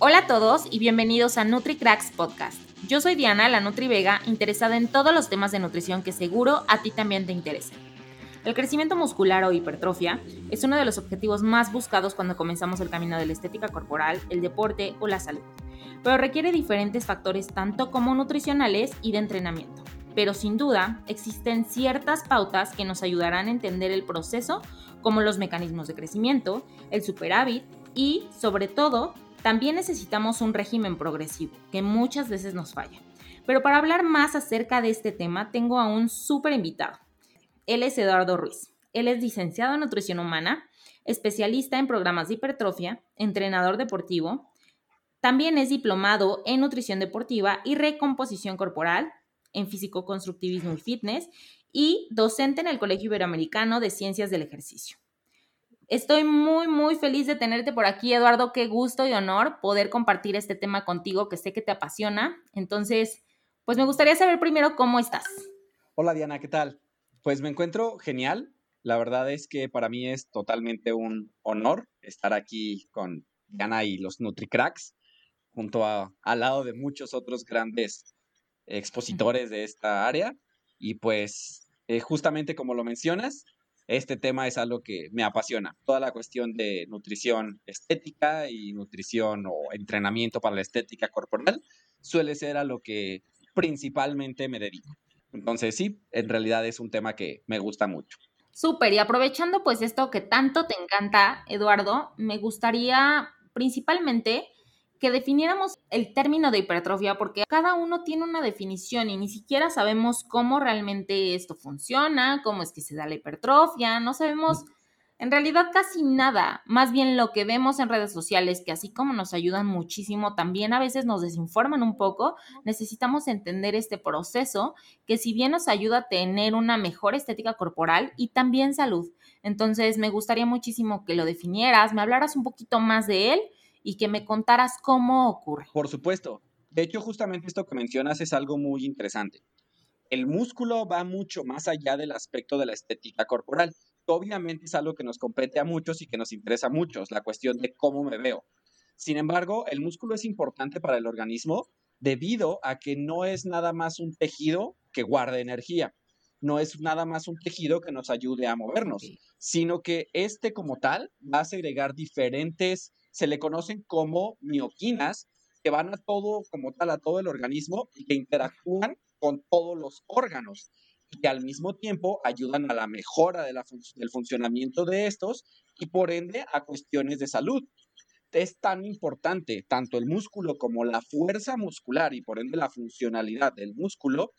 Hola a todos y bienvenidos a NutriCracks Podcast. Yo soy Diana, la Nutri Vega, interesada en todos los temas de nutrición que seguro a ti también te interesan. El crecimiento muscular o hipertrofia es uno de los objetivos más buscados cuando comenzamos el camino de la estética corporal, el deporte o la salud, pero requiere diferentes factores tanto como nutricionales y de entrenamiento. Pero sin duda existen ciertas pautas que nos ayudarán a entender el proceso, como los mecanismos de crecimiento, el superávit y, sobre todo, también necesitamos un régimen progresivo, que muchas veces nos falla. Pero para hablar más acerca de este tema, tengo a un súper invitado. Él es Eduardo Ruiz. Él es licenciado en nutrición humana, especialista en programas de hipertrofia, entrenador deportivo. También es diplomado en nutrición deportiva y recomposición corporal, en físico-constructivismo y fitness, y docente en el Colegio Iberoamericano de Ciencias del Ejercicio. Estoy muy, muy feliz de tenerte por aquí, Eduardo. Qué gusto y honor poder compartir este tema contigo, que sé que te apasiona. Entonces, pues me gustaría saber primero cómo estás. Hola, Diana, ¿qué tal? Pues me encuentro genial. La verdad es que para mí es totalmente un honor estar aquí con Diana y los NutriCracks, junto a, al lado de muchos otros grandes expositores de esta área. Y pues, eh, justamente como lo mencionas, este tema es algo que me apasiona. Toda la cuestión de nutrición estética y nutrición o entrenamiento para la estética corporal suele ser a lo que principalmente me dedico. Entonces sí, en realidad es un tema que me gusta mucho. Súper, y aprovechando pues esto que tanto te encanta, Eduardo, me gustaría principalmente que definiéramos el término de hipertrofia, porque cada uno tiene una definición y ni siquiera sabemos cómo realmente esto funciona, cómo es que se da la hipertrofia, no sabemos en realidad casi nada, más bien lo que vemos en redes sociales, que así como nos ayudan muchísimo, también a veces nos desinforman un poco, necesitamos entender este proceso, que si bien nos ayuda a tener una mejor estética corporal y también salud. Entonces, me gustaría muchísimo que lo definieras, me hablaras un poquito más de él y que me contaras cómo ocurre. Por supuesto. De hecho, justamente esto que mencionas es algo muy interesante. El músculo va mucho más allá del aspecto de la estética corporal. Obviamente es algo que nos compete a muchos y que nos interesa a muchos, la cuestión de cómo me veo. Sin embargo, el músculo es importante para el organismo debido a que no es nada más un tejido que guarda energía, no es nada más un tejido que nos ayude a movernos, sino que este como tal va a segregar diferentes se le conocen como mioquinas, que van a todo, como tal, a todo el organismo y que interactúan con todos los órganos y que al mismo tiempo ayudan a la mejora de la del funcionamiento de estos y por ende a cuestiones de salud. Es tan importante tanto el músculo como la fuerza muscular y por ende la funcionalidad del músculo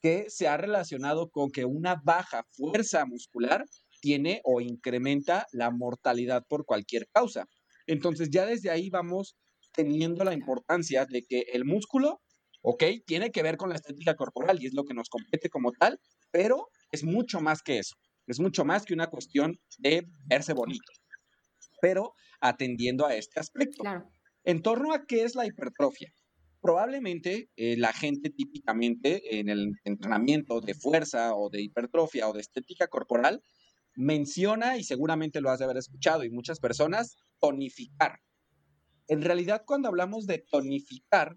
que se ha relacionado con que una baja fuerza muscular tiene o incrementa la mortalidad por cualquier causa. Entonces ya desde ahí vamos teniendo la importancia de que el músculo, ok, tiene que ver con la estética corporal y es lo que nos compete como tal, pero es mucho más que eso. Es mucho más que una cuestión de verse bonito. Pero atendiendo a este aspecto. En torno a qué es la hipertrofia. Probablemente eh, la gente típicamente en el entrenamiento de fuerza o de hipertrofia o de estética corporal menciona, y seguramente lo has de haber escuchado, y muchas personas, tonificar. En realidad, cuando hablamos de tonificar,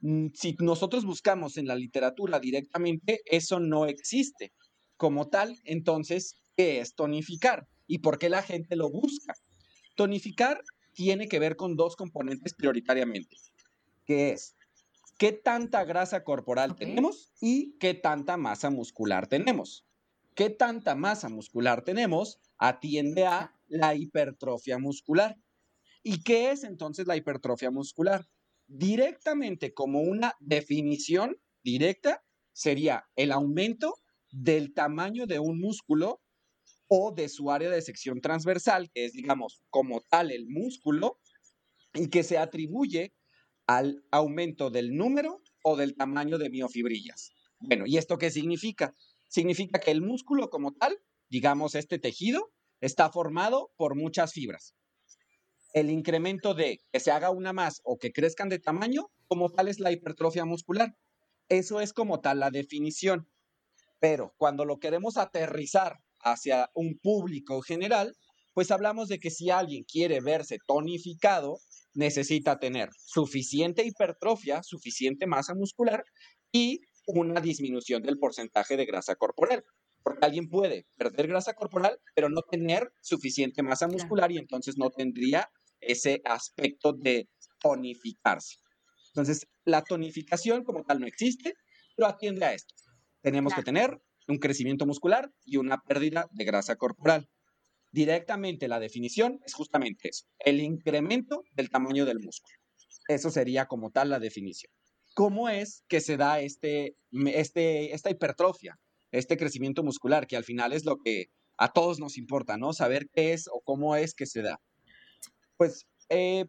mm, si nosotros buscamos en la literatura directamente, eso no existe. Como tal, entonces, ¿qué es tonificar? ¿Y por qué la gente lo busca? Tonificar tiene que ver con dos componentes prioritariamente, que es qué tanta grasa corporal tenemos y qué tanta masa muscular tenemos qué tanta masa muscular tenemos atiende a la hipertrofia muscular. ¿Y qué es entonces la hipertrofia muscular? Directamente como una definición directa sería el aumento del tamaño de un músculo o de su área de sección transversal, que es, digamos, como tal el músculo, y que se atribuye al aumento del número o del tamaño de miofibrillas. Bueno, ¿y esto qué significa? Significa que el músculo como tal, digamos este tejido, está formado por muchas fibras. El incremento de que se haga una más o que crezcan de tamaño, como tal es la hipertrofia muscular. Eso es como tal la definición. Pero cuando lo queremos aterrizar hacia un público general, pues hablamos de que si alguien quiere verse tonificado, necesita tener suficiente hipertrofia, suficiente masa muscular y una disminución del porcentaje de grasa corporal. Porque alguien puede perder grasa corporal, pero no tener suficiente masa muscular y entonces no tendría ese aspecto de tonificarse. Entonces, la tonificación como tal no existe, pero atiende a esto. Tenemos que tener un crecimiento muscular y una pérdida de grasa corporal. Directamente la definición es justamente eso, el incremento del tamaño del músculo. Eso sería como tal la definición. ¿Cómo es que se da este, este, esta hipertrofia, este crecimiento muscular, que al final es lo que a todos nos importa, ¿no? Saber qué es o cómo es que se da. Pues eh,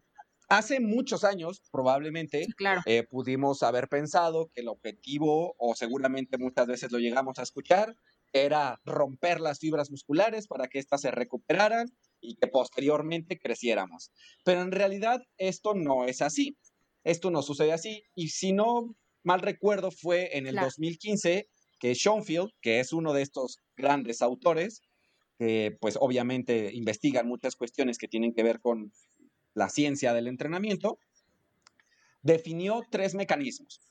hace muchos años, probablemente, eh, pudimos haber pensado que el objetivo, o seguramente muchas veces lo llegamos a escuchar, era romper las fibras musculares para que éstas se recuperaran y que posteriormente creciéramos. Pero en realidad esto no es así. Esto no sucede así. Y si no mal recuerdo, fue en el 2015 que Schoenfield, que es uno de estos grandes autores, que pues obviamente investigan muchas cuestiones que tienen que ver con la ciencia del entrenamiento, definió tres mecanismos.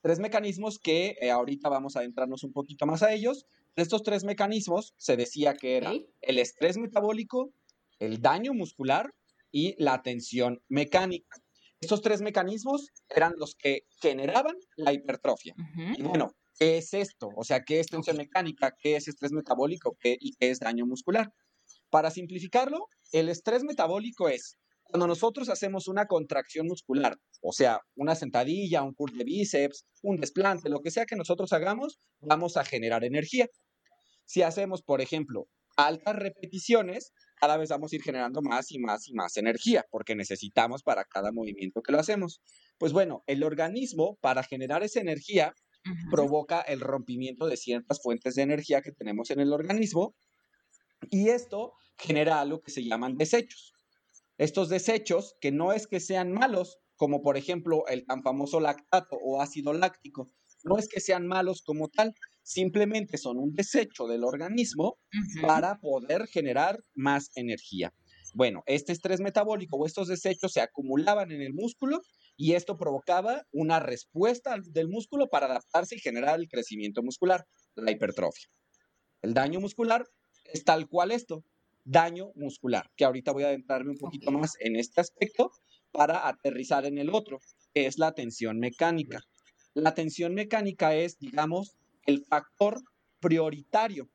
Tres mecanismos que eh, ahorita vamos a adentrarnos un poquito más a ellos. De estos tres mecanismos se decía que era el estrés metabólico, el daño muscular y la tensión mecánica. Estos tres mecanismos eran los que generaban la hipertrofia. Y bueno, ¿qué es esto? O sea, ¿qué es tensión mecánica? ¿Qué es estrés metabólico? ¿Qué, ¿Y qué es daño muscular? Para simplificarlo, el estrés metabólico es cuando nosotros hacemos una contracción muscular, o sea, una sentadilla, un curl de bíceps, un desplante, lo que sea que nosotros hagamos, vamos a generar energía. Si hacemos, por ejemplo, altas repeticiones, cada vez vamos a ir generando más y más y más energía, porque necesitamos para cada movimiento que lo hacemos. Pues bueno, el organismo, para generar esa energía, provoca el rompimiento de ciertas fuentes de energía que tenemos en el organismo, y esto genera algo que se llaman desechos estos desechos que no es que sean malos, como por ejemplo el tan famoso lactato o ácido láctico, no es que sean malos como tal, simplemente son un desecho del organismo para poder generar más energía. Bueno, este estrés metabólico o estos desechos se acumulaban en el músculo y esto provocaba una respuesta del músculo para adaptarse y generar el crecimiento muscular, la hipertrofia. El daño muscular es tal cual esto, daño muscular, que ahorita voy a adentrarme un poquito más en este aspecto para aterrizar en el otro, que es la tensión mecánica. La tensión mecánica es, digamos, el factor prioritario.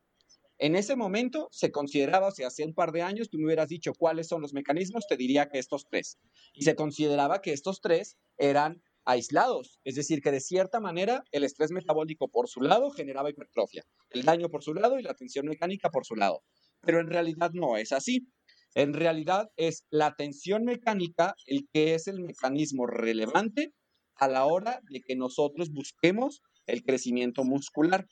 En ese momento se consideraba, o sea, hace un par de años, tú me hubieras dicho cuáles son los mecanismos, te diría que estos tres. Y se consideraba que estos tres eran aislados, es decir, que de cierta manera el estrés metabólico por su lado generaba hipertrofia, el daño por su lado y la tensión mecánica por su lado pero en realidad no es así. En realidad es la tensión mecánica el que es el mecanismo relevante a la hora de que nosotros busquemos el crecimiento muscular.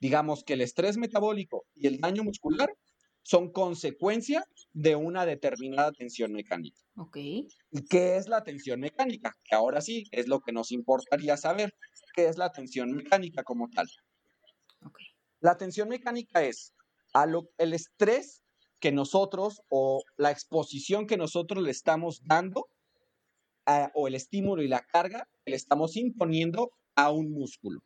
Digamos que el estrés metabólico y el daño muscular son consecuencia de una determinada tensión mecánica. Ok. ¿Y qué es la tensión mecánica? Que ahora sí es lo que nos importaría saber. ¿Qué es la tensión mecánica como tal? Okay. La tensión mecánica es el estrés que nosotros o la exposición que nosotros le estamos dando o el estímulo y la carga que le estamos imponiendo a un músculo.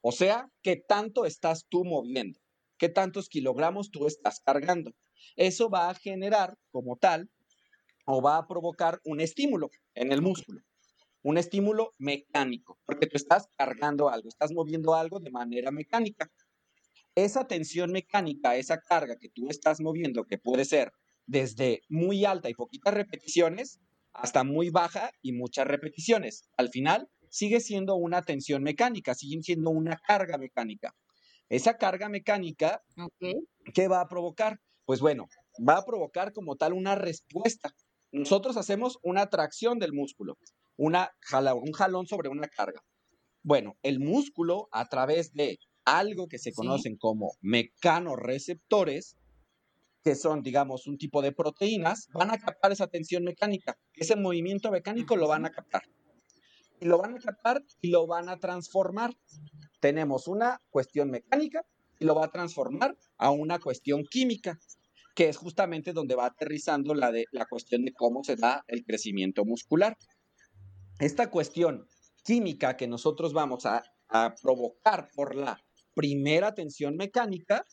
O sea, ¿qué tanto estás tú moviendo? ¿Qué tantos kilogramos tú estás cargando? Eso va a generar como tal o va a provocar un estímulo en el músculo. Un estímulo mecánico, porque tú estás cargando algo, estás moviendo algo de manera mecánica esa tensión mecánica, esa carga que tú estás moviendo, que puede ser desde muy alta y poquitas repeticiones hasta muy baja y muchas repeticiones. Al final, sigue siendo una tensión mecánica, sigue siendo una carga mecánica. Esa carga mecánica, ¿qué va a provocar? Pues bueno, va a provocar como tal una respuesta. Nosotros hacemos una tracción del músculo, una un jalón sobre una carga. Bueno, el músculo a través de algo que se conocen como mecanoreceptores, que son, digamos, un tipo de proteínas, van a captar esa tensión mecánica. Ese movimiento mecánico lo van a captar. Y lo van a captar y lo van a transformar. Tenemos una cuestión mecánica y lo va a transformar a una cuestión química. que es justamente donde va aterrizando la, de, la cuestión de cómo se da el crecimiento muscular. Esta cuestión química que nosotros vamos a, a provocar por la primera tensión mecánica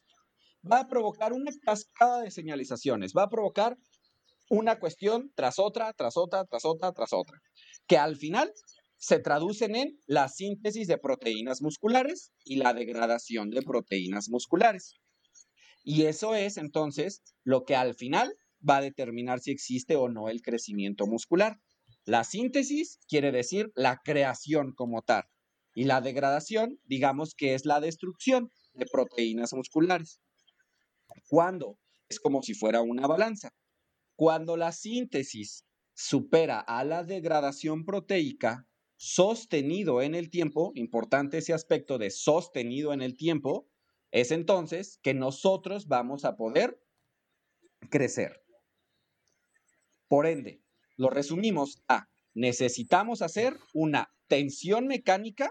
va a provocar una cascada de señalizaciones, va a provocar una cuestión tras otra, tras otra, tras otra, tras otra, que al final se traducen en la síntesis de proteínas musculares y la degradación de proteínas musculares. Y eso es entonces lo que al final va a determinar si existe o no el crecimiento muscular. La síntesis quiere decir la creación como tal. Y la degradación, digamos que es la destrucción de proteínas musculares. ¿Cuándo? Es como si fuera una balanza. Cuando la síntesis supera a la degradación proteica sostenido en el tiempo, importante ese aspecto de sostenido en el tiempo, es entonces que nosotros vamos a poder crecer. Por ende, lo resumimos a, necesitamos hacer una tensión mecánica,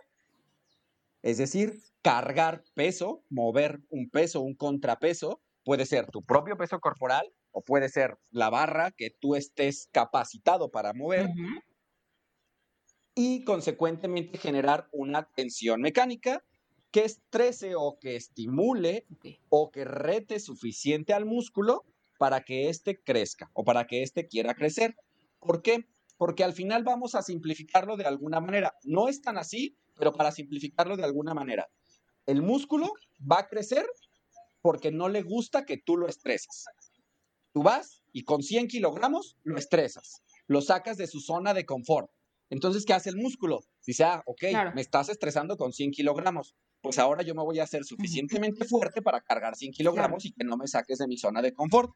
es decir, cargar peso, mover un peso, un contrapeso, puede ser tu propio peso corporal o puede ser la barra que tú estés capacitado para mover. Y consecuentemente generar una tensión mecánica que estrese o que estimule o que rete suficiente al músculo para que éste crezca o para que éste quiera crecer. ¿Por qué? Porque al final vamos a simplificarlo de alguna manera. No es tan así, pero para simplificarlo de alguna manera. El músculo va a crecer porque no le gusta que tú lo estreses. Tú vas y con 100 kilogramos lo estresas, lo sacas de su zona de confort. Entonces, ¿qué hace el músculo? Dice, ah, ok, me estás estresando con 100 kilogramos. Pues ahora yo me voy a hacer suficientemente fuerte para cargar 100 kilogramos y que no me saques de mi zona de confort.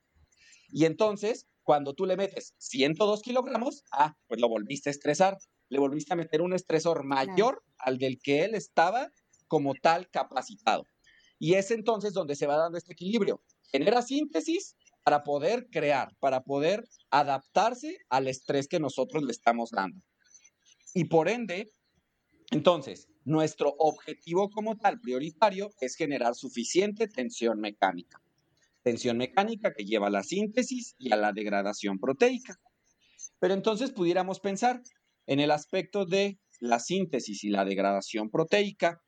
Y entonces, cuando tú le metes 102 kilogramos, ah, pues lo volviste a estresar. Le volviste a meter un estresor mayor al del que él estaba como tal capacitado. Y es entonces donde se va dando este equilibrio. Genera síntesis para poder crear, para poder adaptarse al estrés que nosotros le estamos dando. Y por ende, entonces, nuestro objetivo como tal prioritario es generar suficiente tensión mecánica. Tensión mecánica que lleva a la síntesis y a la degradación proteica. Pero entonces pudiéramos pensar en el aspecto de la síntesis y la degradación proteica.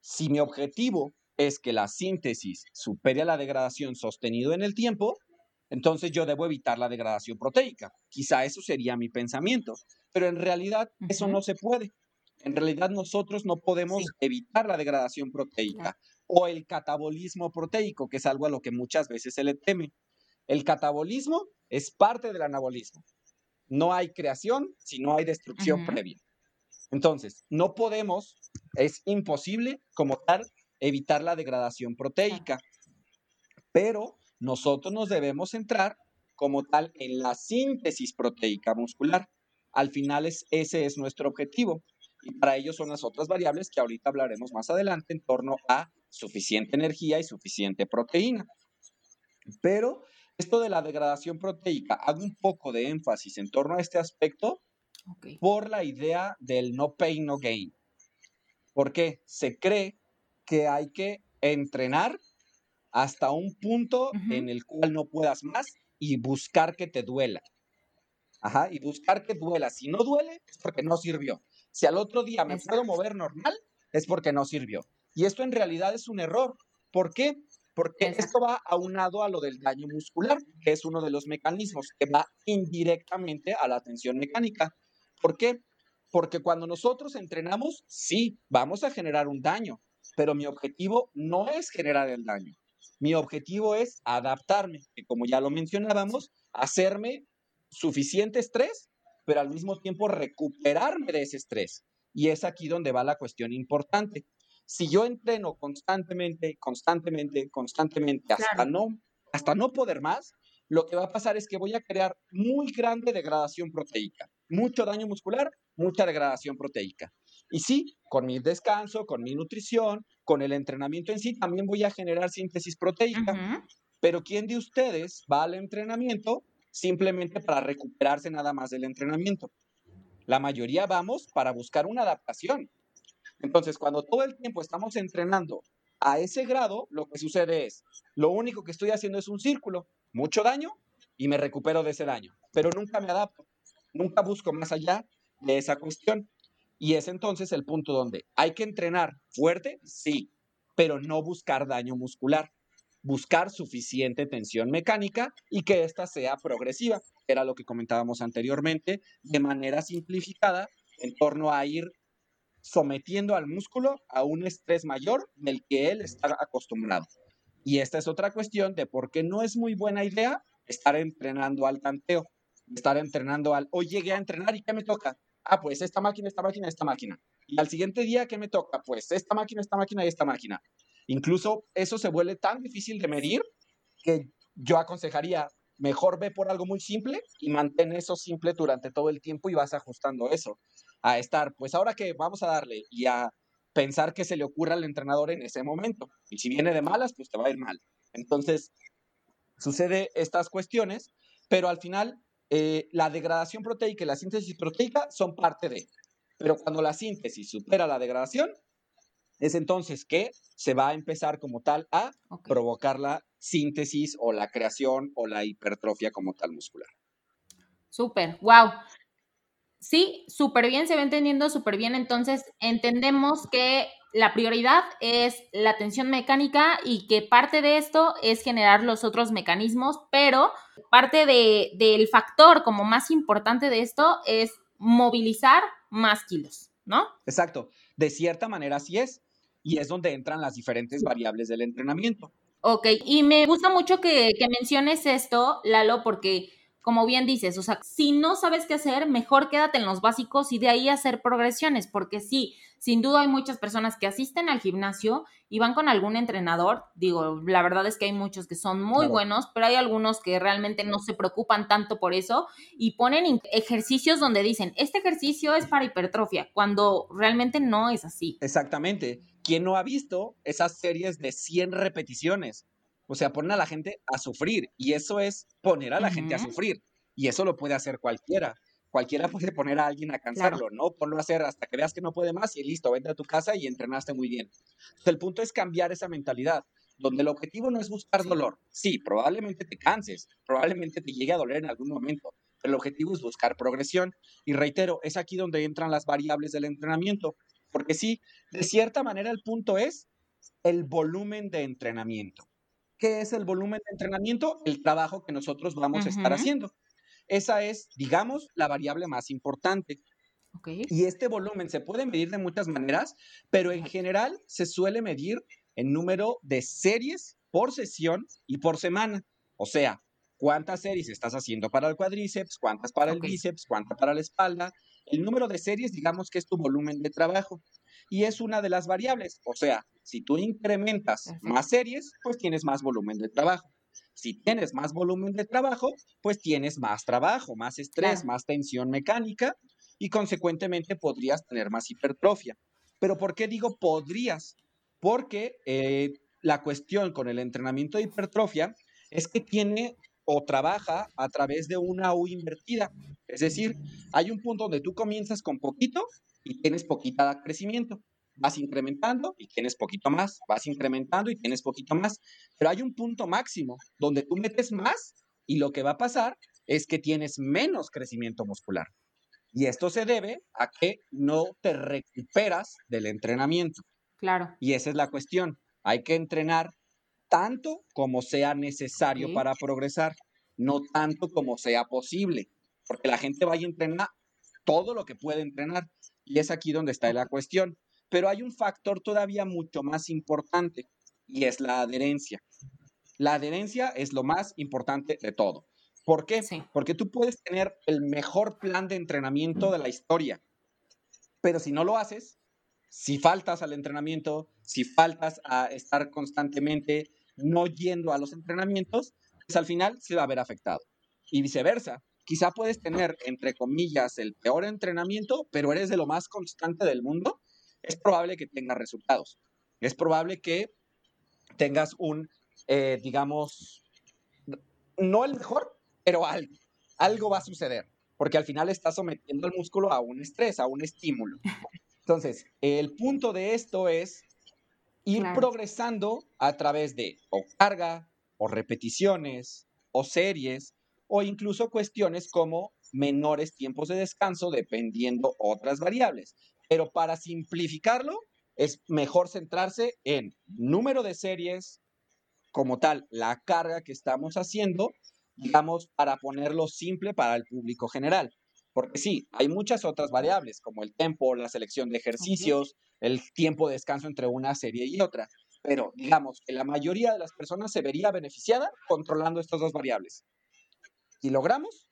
Si mi objetivo es que la síntesis supere a la degradación sostenido en el tiempo, entonces yo debo evitar la degradación proteica. Quizá eso sería mi pensamiento, pero en realidad eso no se puede. En realidad nosotros no podemos evitar la degradación proteica o el catabolismo proteico, que es algo a lo que muchas veces se le teme. El catabolismo es parte del anabolismo. No hay creación si no hay destrucción previa. Entonces, no podemos, es imposible como tal evitar la degradación proteica, pero nosotros nos debemos centrar como tal en la síntesis proteica muscular. Al final es, ese es nuestro objetivo. Y para ello son las otras variables que ahorita hablaremos más adelante en torno a suficiente energía y suficiente proteína. Pero esto de la degradación proteica, hago un poco de énfasis en torno a este aspecto por la idea del no pain, no gain. Porque se cree que hay que entrenar hasta un punto en el cual no puedas más y buscar que te duela. Ajá, y buscar que duela. Si no duele, es porque no sirvió. Si al otro día me puedo mover normal, es porque no sirvió. Y esto en realidad es un error. ¿Por qué? Porque esto va aunado a lo del daño muscular, que es uno de los mecanismos que va indirectamente a la tensión mecánica. ¿Por qué? Porque cuando nosotros entrenamos, sí, vamos a generar un daño, pero mi objetivo no es generar el daño. Mi objetivo es adaptarme, que como ya lo mencionábamos, hacerme suficiente estrés, pero al mismo tiempo recuperarme de ese estrés. Y es aquí donde va la cuestión importante. Si yo entreno constantemente, constantemente, constantemente, hasta no, hasta no poder más, lo que va a pasar es que voy a crear muy grande degradación proteica, mucho daño muscular, mucha degradación proteica. Y sí, con mi descanso, con mi nutrición, con el entrenamiento en sí, también voy a generar síntesis proteica. Pero ¿quién de ustedes va al entrenamiento simplemente para recuperarse nada más del entrenamiento? La mayoría vamos para buscar una adaptación. Entonces, cuando todo el tiempo estamos entrenando a ese grado, lo que sucede es, lo único que estoy haciendo es un círculo. mucho daño y me recupero de ese daño, pero nunca me adapto, nunca busco más allá de esa cuestión. Y es entonces el punto donde hay que entrenar fuerte, sí, pero no buscar daño muscular, buscar suficiente tensión mecánica y que ésta sea progresiva, era lo que comentábamos anteriormente, de manera simplificada en torno a ir sometiendo al músculo a un estrés mayor del que él está acostumbrado. Y esta es otra cuestión de por qué no es muy buena idea estar entrenando al tanteo, estar entrenando al, hoy llegué a entrenar y ¿qué me toca? Ah, pues esta máquina, esta máquina, esta máquina. Y al siguiente día, ¿qué me toca? Pues esta máquina, esta máquina y esta máquina. Incluso eso se vuelve tan difícil de medir que yo aconsejaría, mejor ve por algo muy simple y mantén eso simple durante todo el tiempo y vas ajustando eso. A estar, pues ahora que vamos a darle y a pensar que se le ocurra al entrenador en ese momento. Y si viene de malas, pues te va a ir mal. Entonces, sucede estas cuestiones, pero al final eh, la degradación proteica y la síntesis proteica son parte de. Pero cuando la síntesis supera la degradación, es entonces que se va a empezar como tal a provocar la síntesis o la creación o la hipertrofia como tal muscular. Súper, wow. Sí, súper bien, se va entendiendo súper bien. Entonces, entendemos que la prioridad es la tensión mecánica y que parte de esto es generar los otros mecanismos, pero parte del factor como más importante de esto es movilizar más kilos, ¿no? Exacto. De cierta manera así es. Y es donde entran las diferentes variables del entrenamiento. Ok, y me gusta mucho que, que menciones esto, Lalo, porque como bien dices, o sea, si no sabes qué hacer, mejor quédate en los básicos y de ahí hacer progresiones, porque sí, sin duda hay muchas personas que asisten al gimnasio y van con algún entrenador. Digo, la verdad es que hay muchos que son muy buenos, pero hay algunos que realmente no se preocupan tanto por eso y ponen ejercicios donde dicen, este ejercicio es para hipertrofia, cuando realmente no es así. Exactamente. ¿Quién no ha visto esas series de 100 repeticiones? O sea, ponen a la gente a sufrir y eso es poner a la gente a sufrir y eso lo puede hacer cualquiera. Cualquiera puede poner a alguien a cansarlo, ¿no? Ponlo a hacer hasta que veas que no puede más y listo, vente a tu casa y entrenaste muy bien. el punto es cambiar esa mentalidad, donde el objetivo no es buscar dolor. Sí, probablemente te canses, probablemente te llegue a doler en algún momento, pero el objetivo es buscar progresión. Y reitero, es aquí donde entran las variables del entrenamiento, porque sí, de cierta manera el punto es el volumen de entrenamiento. ¿Qué es el volumen de entrenamiento? El trabajo que nosotros vamos a estar haciendo. Esa es, digamos, la variable más importante. Y este volumen se puede medir de muchas maneras, pero en general se suele medir en número de series por sesión y por semana. O sea, cuántas series estás haciendo para el cuádriceps, cuántas para el bíceps, cuántas para la espalda. El número de series, digamos que es tu volumen de trabajo y es una de las variables. O sea, si tú incrementas más series, pues tienes más volumen de trabajo. Si tienes más volumen de trabajo, pues tienes más trabajo, más estrés, más tensión mecánica y consecuentemente podrías tener más hipertrofia. Pero ¿por qué digo podrías? Porque eh, la cuestión con el entrenamiento de hipertrofia es que tiene o trabaja a través de una U invertida. Es decir, hay un punto donde tú comienzas con poquito y tienes poquita crecimiento. Vas incrementando y tienes poquito más, vas incrementando y tienes poquito más. Pero hay un punto máximo donde tú metes más y lo que va a pasar es que tienes menos crecimiento muscular. Y esto se debe a que no te recuperas del entrenamiento. Claro. Y esa es la cuestión. Hay que entrenar tanto como sea necesario para progresar, no tanto como sea posible, porque la gente va a entrenar todo lo que puede entrenar y es aquí donde está la cuestión. Pero hay un factor todavía mucho más importante y es la adherencia. La adherencia es lo más importante de todo. ¿Por qué? Porque tú puedes tener el mejor plan de entrenamiento de la historia, pero si no lo haces, si faltas al entrenamiento, si faltas a estar constantemente no yendo a los entrenamientos, pues al final se va a ver afectado. Y viceversa, quizá puedes tener, entre comillas, el peor entrenamiento, pero eres de lo más constante del mundo, es probable que tengas resultados. Es probable que tengas un, eh, digamos, no el mejor, pero algo. Algo va a suceder, porque al final estás sometiendo al músculo a un estrés, a un estímulo. Entonces, el punto de esto es ir progresando a través de o carga, o repeticiones, o series o incluso cuestiones como menores tiempos de descanso dependiendo otras variables. Pero para simplificarlo, es mejor centrarse en número de series, como tal, la carga que estamos haciendo, digamos, para ponerlo simple para el público general. Porque sí, hay muchas otras variables, como el tiempo, la selección de ejercicios, el tiempo de descanso entre una serie y otra. Pero digamos que la mayoría de las personas se vería beneficiada controlando estas dos variables. Kilogramos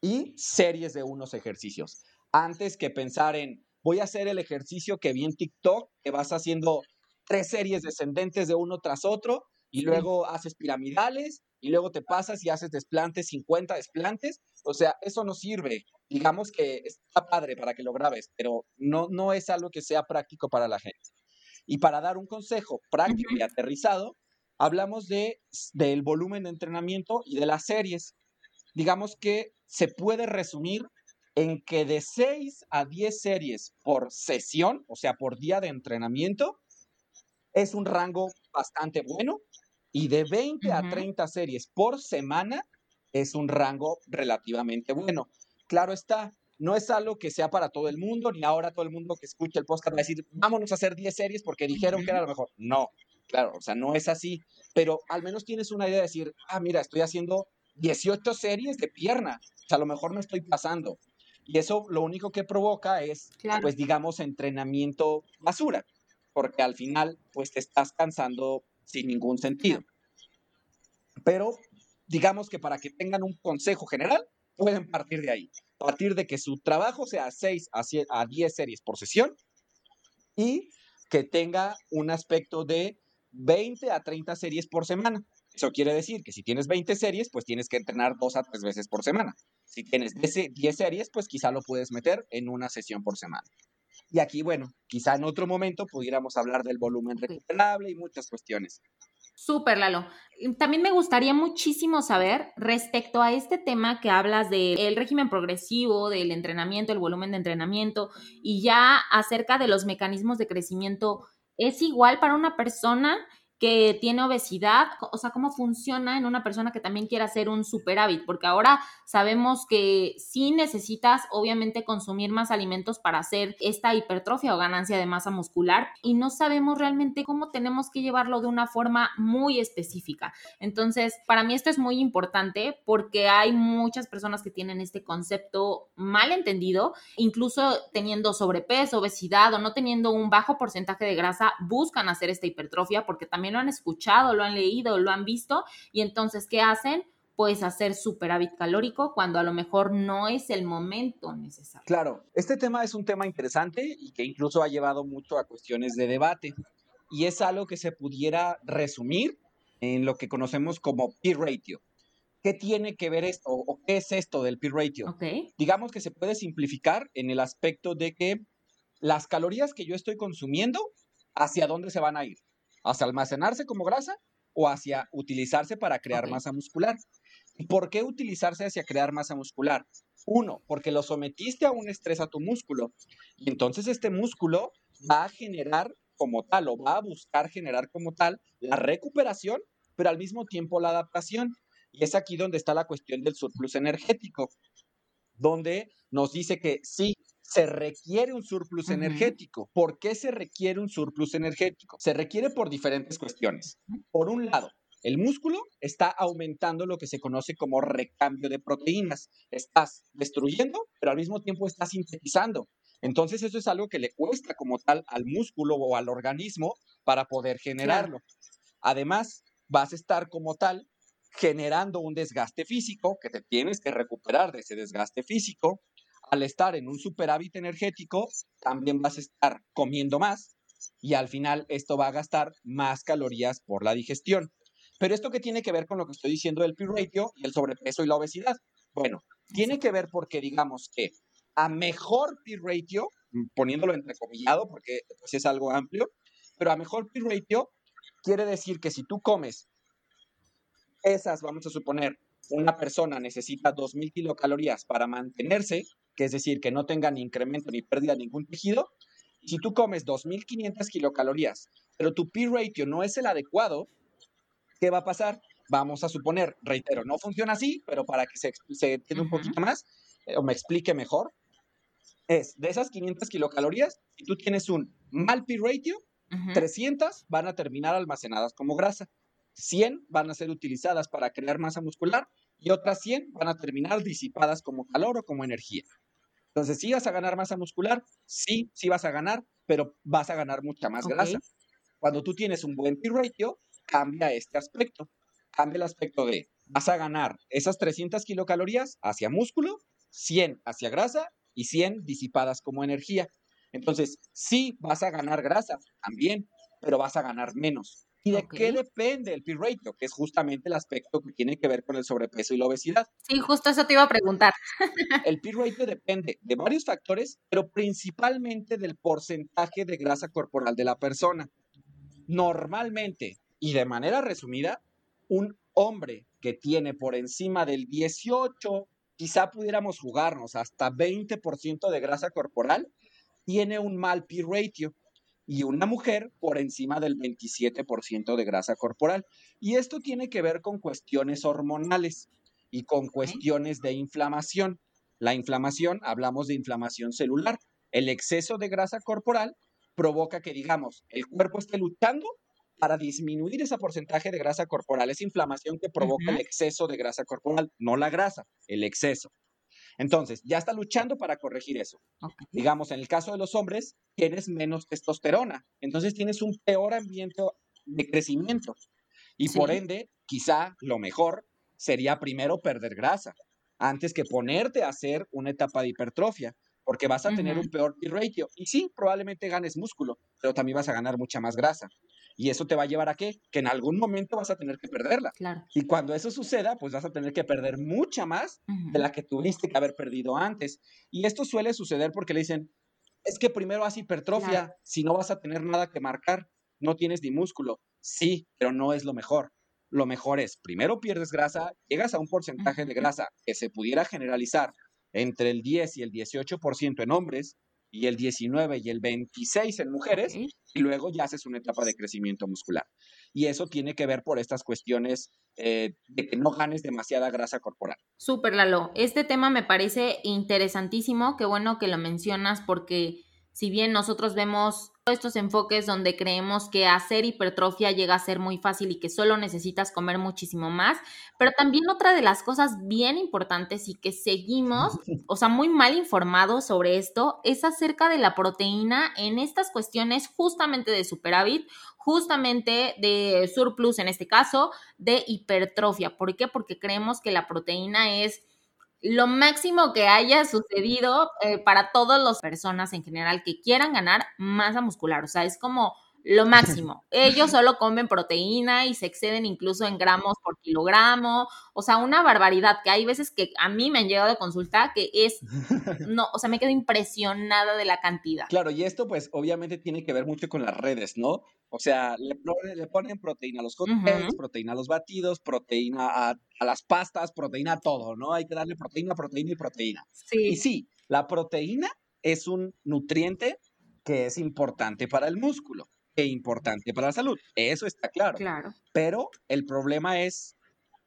y series de unos ejercicios. Antes que pensar en, voy a hacer el ejercicio que vi en TikTok, que vas haciendo tres series descendentes de uno tras otro y luego haces piramidales y luego te pasas y haces desplantes, 50 desplantes. O sea, eso no sirve. Digamos que está padre para que lo grabes, pero no, no es algo que sea práctico para la gente. Y para dar un consejo práctico y aterrizado, hablamos de, del volumen de entrenamiento y de las series. Digamos que se puede resumir en que de 6 a 10 series por sesión, o sea, por día de entrenamiento, es un rango bastante bueno y de 20 a 30 series por semana es un rango relativamente bueno. Claro está, no es algo que sea para todo el mundo, ni ahora todo el mundo que escucha el podcast va a decir, vámonos a hacer 10 series porque dijeron que era lo mejor. No, claro, o sea, no es así, pero al menos tienes una idea de decir, ah, mira, estoy haciendo 18 series de pierna, o sea, a lo mejor me estoy pasando. Y eso lo único que provoca es, pues digamos, entrenamiento basura, porque al final, pues te estás cansando sin ningún sentido. Pero digamos que para que tengan un consejo general, pueden partir de ahí. Partir de que su trabajo sea 6 a 10 series por sesión y que tenga un aspecto de 20 a 30 series por semana. Eso quiere decir que si tienes 20 series, pues tienes que entrenar dos a tres veces por semana. Si tienes 10 series, pues quizá lo puedes meter en una sesión por semana. Y aquí, bueno, quizá en otro momento pudiéramos hablar del volumen recuperable y muchas cuestiones. Súper, Lalo. También me gustaría muchísimo saber respecto a este tema que hablas del régimen progresivo, del entrenamiento, el volumen de entrenamiento y ya acerca de los mecanismos de crecimiento. ¿Es igual para una persona que tiene obesidad, o sea, cómo funciona en una persona que también quiere hacer un superávit, porque ahora sabemos que sí necesitas obviamente consumir más alimentos para hacer esta hipertrofia o ganancia de masa muscular y no sabemos realmente cómo tenemos que llevarlo de una forma muy específica. Entonces, para mí esto es muy importante porque hay muchas personas que tienen este concepto mal entendido, incluso teniendo sobrepeso, obesidad o no teniendo un bajo porcentaje de grasa, buscan hacer esta hipertrofia porque también lo han escuchado, lo han leído, lo han visto y entonces, ¿qué hacen? Pues hacer superávit calórico cuando a lo mejor no es el momento necesario. Claro, este tema es un tema interesante y que incluso ha llevado mucho a cuestiones de debate y es algo que se pudiera resumir en lo que conocemos como peer ratio. ¿Qué tiene que ver esto o qué es esto del peer ratio? Digamos que se puede simplificar en el aspecto de que las calorías que yo estoy consumiendo, ¿hacia dónde se van a ir? Hacia almacenarse como grasa o hacia utilizarse para crear masa muscular. ¿Y por qué utilizarse hacia crear masa muscular? Uno, porque lo sometiste a un estrés a tu músculo y entonces este músculo va a generar como tal o va a buscar generar como tal la recuperación, pero al mismo tiempo la adaptación. Y es aquí donde está la cuestión del surplus energético, donde nos dice que sí, se requiere un surplus energético. ¿Por qué se requiere un surplus energético? Se requiere por diferentes cuestiones. Por un lado, el músculo está aumentando lo que se conoce como recambio de proteínas. Estás destruyendo, pero al mismo tiempo estás sintetizando. Entonces eso es algo que le cuesta como tal al músculo o al organismo para poder generarlo. Además, vas a estar como tal generando un desgaste físico que te tienes que recuperar de ese desgaste físico al estar en un superávit energético, también vas a estar comiendo más y al final esto va a gastar más calorías por la digestión. Pero esto que tiene que ver con lo que estoy diciendo del peer ratio y el sobrepeso y la obesidad. Bueno, tiene que ver porque digamos que a mejor peer ratio, mm, poniéndolo entrecomillado porque pues, es algo amplio, pero a mejor peer ratio quiere decir que si tú comes esas, vamos a suponer, una persona necesita 2.000 kilocalorías para mantenerse, que es decir, que no tenga ni incremento ni pérdida de ningún tejido, si tú comes 2.500 kilocalorías, pero tu P ratio no es el adecuado, ¿qué va a pasar? Vamos a suponer, reitero, no funciona así, pero para que se, se entienda un poquito más eh, o me explique mejor, es de esas 500 kilocalorías, si tú tienes un mal P ratio, 300 van a terminar almacenadas como grasa, 100 van a ser utilizadas para crear masa muscular y otras 100 van a terminar disipadas como calor o como energía. Entonces, si vas a ganar masa muscular, sí, sí vas a ganar, pero vas a ganar mucha más grasa. Cuando tú tienes un buen P ratio, cambia este aspecto. Cambia el aspecto de vas a ganar esas 300 kilocalorías hacia músculo, 100 hacia grasa y 100 disipadas como energía. Entonces, sí vas a ganar grasa también, pero vas a ganar menos. ¿Y de qué depende el P ratio? Que es justamente el aspecto que tiene que ver con el sobrepeso y la obesidad. Sí, justo eso te iba a preguntar. el P ratio depende de varios factores, pero principalmente del porcentaje de grasa corporal de la persona. Normalmente, y de manera resumida, un hombre que tiene por encima del 18, quizá pudiéramos jugarnos hasta 20% de grasa corporal, tiene un mal P ratio y una mujer por encima del 27% de grasa corporal. Y esto tiene que ver con cuestiones hormonales y con cuestiones de inflamación. La inflamación, hablamos de inflamación celular. El exceso de grasa corporal provoca que, digamos, el cuerpo esté luchando para disminuir ese porcentaje de grasa corporal. Es inflamación que provoca el exceso de grasa corporal, no la grasa, el exceso. Entonces, ya está luchando para corregir eso. Digamos, en el caso de los hombres, tienes menos testosterona. Entonces, tienes un peor ambiente de crecimiento. Y por ende, quizá lo mejor sería primero perder grasa antes que ponerte a hacer una etapa de hipertrofia, porque vas a tener un peor P-ratio. Y sí, probablemente ganes músculo, pero también vas a ganar mucha más grasa. Y eso te va a llevar a qué? Que en algún momento vas a tener que perderla. Y cuando eso suceda, pues vas a tener que perder mucha más de la que tuviste que haber perdido antes. Y esto suele suceder porque le dicen, es que primero haz hipertrofia, si no vas a tener nada que marcar, no tienes ni músculo. Sí, pero no es lo mejor. Lo mejor es, primero pierdes grasa, llegas a un porcentaje de grasa que se pudiera generalizar entre el 10 y el 18% en hombres, y el 19 y el 26 en mujeres, y luego ya haces una etapa de crecimiento muscular. Y eso tiene que ver por estas cuestiones eh, de que no ganes demasiada grasa corporal. Súper, Lalo. Este tema me parece interesantísimo. Qué bueno que lo mencionas porque si bien nosotros vemos estos enfoques donde creemos que hacer hipertrofia llega a ser muy fácil y que solo necesitas comer muchísimo más, pero también otra de las cosas bien importantes y que seguimos, o sea, muy mal informados sobre esto, es acerca de la proteína en estas cuestiones justamente de superávit, justamente de surplus en este caso, de hipertrofia. ¿Por qué? Porque creemos que la proteína es lo máximo que haya sucedido eh, para todas las personas en general que quieran ganar masa muscular. O sea, es como lo máximo. Ellos solo comen proteína y se exceden incluso en gramos por kilogramo. O sea, una barbaridad que hay veces que a mí me han llegado de consulta que es, no, o sea, me quedo impresionada de la cantidad. Claro, y esto pues obviamente tiene que ver mucho con las redes, ¿no? O sea, le, ponen proteína a los cócteles, proteína a los batidos, proteína a, a, las pastas, proteína a todo, ¿no? Hay que darle proteína, proteína y proteína. Sí. Y sí, la proteína es un nutriente que es importante para el músculo e importante para la salud. Eso está claro. Claro. Pero el problema es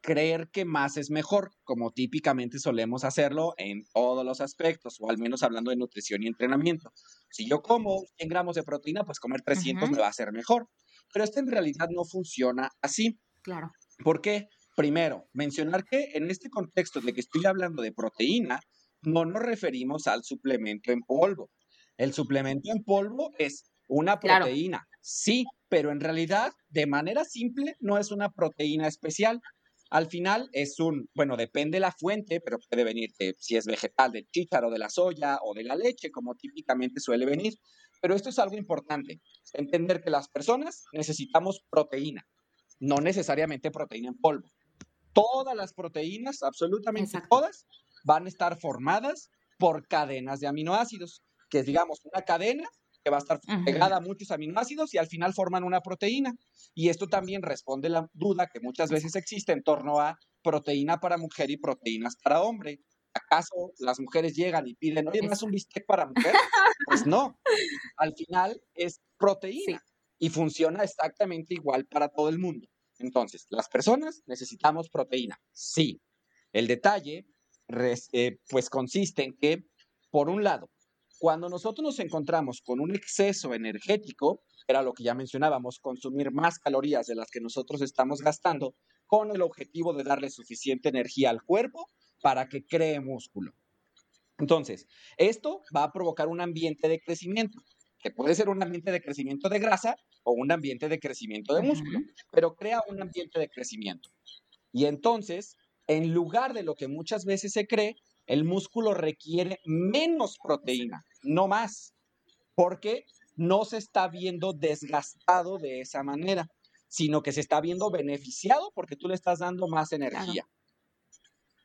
creer que más es mejor, como típicamente solemos hacerlo en todos los aspectos, o al menos hablando de nutrición y entrenamiento. Si yo como 100 gramos de proteína, pues comer 300 me va a ser mejor. Pero esto en realidad no funciona así. Claro. ¿Por qué? Primero, mencionar que en este contexto de que estoy hablando de proteína, no nos referimos al suplemento en polvo. El suplemento en polvo es una proteína, sí, pero en realidad, de manera simple, no es una proteína especial. Al final es un, bueno, depende la fuente, pero puede venir de, si es vegetal, del chícharo, de la soya o de la leche, como típicamente suele venir. Pero esto es algo importante, entender que las personas necesitamos proteína, no necesariamente proteína en polvo. Todas las proteínas, absolutamente todas, van a estar formadas por cadenas de aminoácidos, que es, digamos, una cadena que va a estar pegada a muchos aminoácidos y al final forman una proteína. Y esto también responde la duda que muchas veces existe en torno a proteína para mujer y proteínas para hombre. ¿Acaso las mujeres llegan y piden, oye, ¿más un bistec para mujer? Pues no. Al final es proteína y funciona exactamente igual para todo el mundo. Entonces, las personas necesitamos proteína, sí. El detalle, eh, pues consiste en que, por un lado, cuando nosotros nos encontramos con un exceso energético, era lo que ya mencionábamos, consumir más calorías de las que nosotros estamos gastando con el objetivo de darle suficiente energía al cuerpo para que cree músculo. Entonces, esto va a provocar un ambiente de crecimiento, que puede ser un ambiente de crecimiento de grasa o un ambiente de crecimiento de músculo, pero crea un ambiente de crecimiento. Y entonces, en lugar de lo que muchas veces se cree, el músculo requiere menos proteína, no más, porque no se está viendo desgastado de esa manera, sino que se está viendo beneficiado porque tú le estás dando más energía.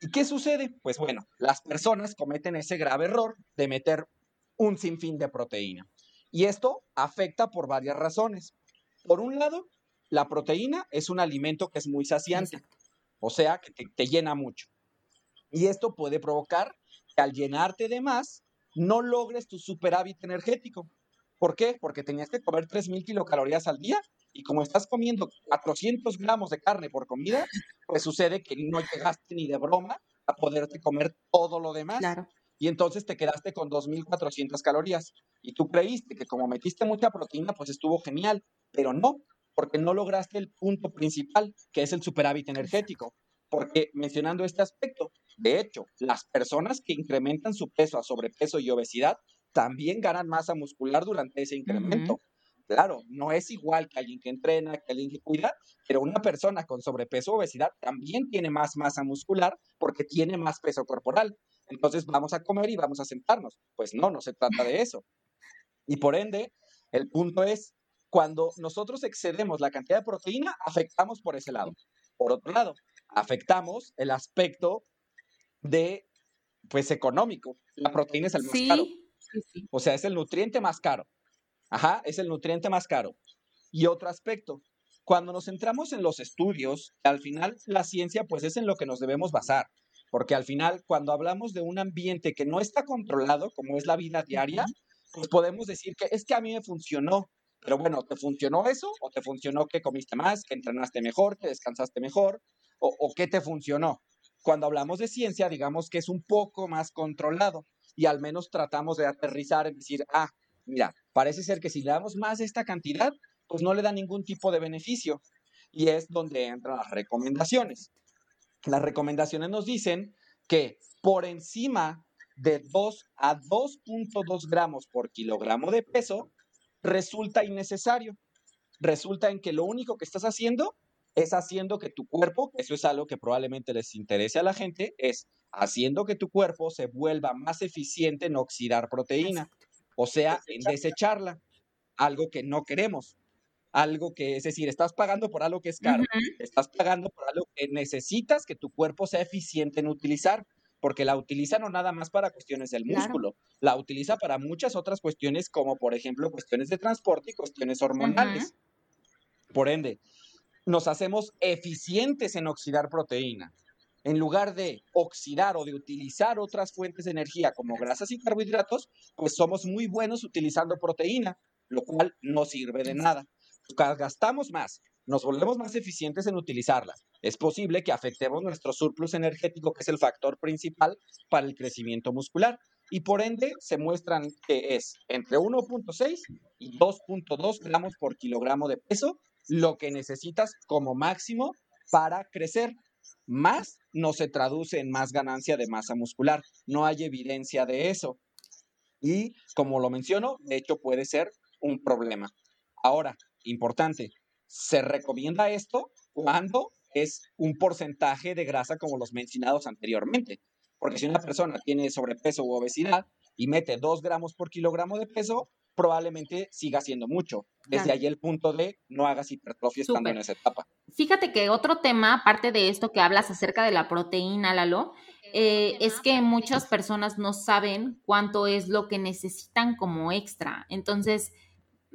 ¿Y qué sucede? Pues bueno, las personas cometen ese grave error de meter un sinfín de proteína. Y esto afecta por varias razones. Por un lado, la proteína es un alimento que es muy saciante, o sea, que te, llena mucho. Y esto puede provocar que al llenarte de más, no logres tu superávit energético. ¿Por qué? Porque tenías que comer 3.000 kilocalorías al día y como estás comiendo 400 gramos de carne por comida, pues sucede que no llegaste ni de broma a poderte comer todo lo demás. Y entonces te quedaste con 2.400 calorías. Y tú creíste que como metiste mucha proteína, pues estuvo genial, pero no, porque no lograste el punto principal, que es el superávit energético. Porque mencionando este aspecto, de hecho, las personas que incrementan su peso a sobrepeso y obesidad también ganan masa muscular durante ese incremento. Claro, no es igual que alguien que entrena, que alguien que cuida, pero una persona con sobrepeso o obesidad también tiene más masa muscular porque tiene más peso corporal. Entonces vamos a comer y vamos a sentarnos. Pues no, no se trata de eso. Y por ende, el punto es, cuando nosotros excedemos la cantidad de proteína, afectamos por ese lado. Por otro lado, afectamos el aspecto de, pues, económico. La proteína es el más caro. O sea, es el nutriente más caro. Ajá, es el nutriente más caro. Y otro aspecto, cuando nos centramos en los estudios, al final la ciencia pues es en lo que nos debemos basar, porque al final cuando hablamos de un ambiente que no está controlado, como es la vida diaria, pues podemos decir que es que a mí me funcionó, pero bueno, ¿te funcionó eso? ¿O te funcionó que comiste más, que entrenaste mejor, que descansaste mejor? ¿O, qué te funcionó? Cuando hablamos de ciencia, digamos que es un poco más controlado y al menos tratamos de aterrizar en decir, ah, mira, parece ser que si le damos más esta cantidad, pues no le da ningún tipo de beneficio. Y es donde entran las recomendaciones. Las recomendaciones nos dicen que por encima de 2 a 2.2 gramos por kilogramo de peso resulta innecesario. Resulta en que lo único que estás haciendo es haciendo que tu cuerpo, eso es algo que probablemente les interese a la gente, es haciendo que tu cuerpo se vuelva más eficiente en oxidar proteína, o sea, en desecharla, algo que no queremos, algo que, es decir, estás pagando por algo que es caro, estás pagando por algo que necesitas que tu cuerpo sea eficiente en utilizar, porque la utiliza no nada más para cuestiones del músculo, la utiliza para muchas otras cuestiones, como por ejemplo cuestiones de transporte y cuestiones hormonales. Por ende, nos hacemos eficientes en oxidar proteína. En lugar de oxidar o de utilizar otras fuentes de energía como grasas y carbohidratos, pues somos muy buenos utilizando proteína, lo cual no sirve de nada. Gastamos más, nos volvemos más eficientes en utilizarla. Es posible que afectemos nuestro surplus energético, que es el factor principal para el crecimiento muscular. Y por ende se muestran que es entre 1.6 y 2.2 gramos por kilogramo de peso lo que necesitas como máximo para crecer. Más no se traduce en más ganancia de masa muscular. No hay evidencia de eso. Y como lo menciono, de hecho puede ser un problema. Ahora, importante, se recomienda esto cuando es un porcentaje de grasa como los mencionados anteriormente. Porque si una persona tiene sobrepeso u obesidad y mete 2 gramos por kilogramo de peso, probablemente siga siendo mucho. Desde ahí el punto de no hagas hipertrofia estando en esa etapa. Fíjate que otro tema, aparte de esto que hablas acerca de la proteína, Lalo, eh, es que muchas personas no saben cuánto es lo que necesitan como extra. Entonces,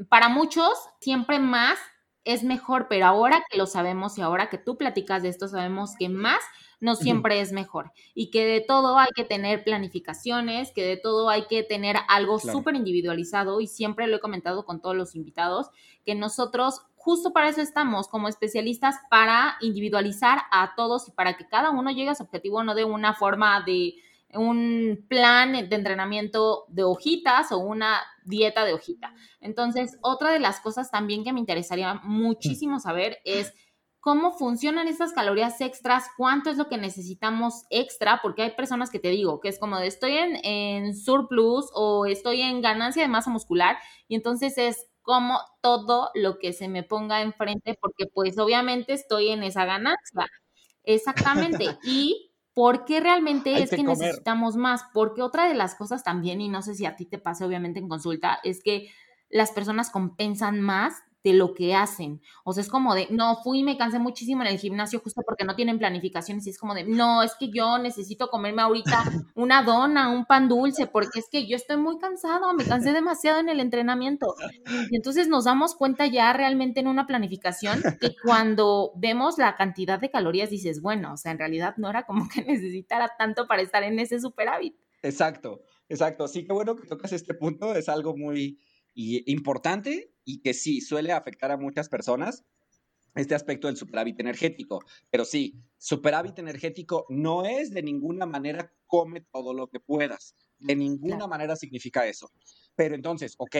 para muchos, siempre más es mejor, pero ahora que lo sabemos y ahora que tú platicas de esto, sabemos que más no siempre es mejor y que de todo hay que tener planificaciones, que de todo hay que tener algo súper individualizado y siempre lo he comentado con todos los invitados, que nosotros justo para eso estamos, como especialistas, para individualizar a todos y para que cada uno llegue a su objetivo, no de una forma de un plan de entrenamiento de hojitas o una dieta de hojita. Entonces, otra de las cosas también que me interesaría muchísimo saber es cómo funcionan estas calorías extras, cuánto es lo que necesitamos extra, porque hay personas que te digo que es como de estoy en, en surplus o estoy en ganancia de masa muscular y entonces es como todo lo que se me ponga enfrente, porque pues obviamente estoy en esa ganancia. Exactamente. Y ¿Por qué realmente es que, necesitamos más? Porque otra de las cosas también, y no sé si a ti te pase obviamente en consulta, es que las personas compensan más de lo que hacen. O sea, es como de, no, fui y me cansé muchísimo en el gimnasio justo porque no tienen planificaciones y es como de, no, es que yo necesito comerme ahorita una dona, un pan dulce, porque es que yo estoy muy cansado, me cansé demasiado en el entrenamiento. Y entonces nos damos cuenta ya realmente en una planificación que cuando vemos la cantidad de calorías dices, bueno, o sea, en realidad no era como que necesitara tanto para estar en ese superávit. Exacto, exacto. Sí, qué bueno que tocas este punto, es algo muy importante y que sí suele afectar a muchas personas este aspecto del superávit energético. Pero sí, superávit energético no es de ninguna manera come todo lo que puedas. De ninguna manera significa eso. Pero entonces, ok,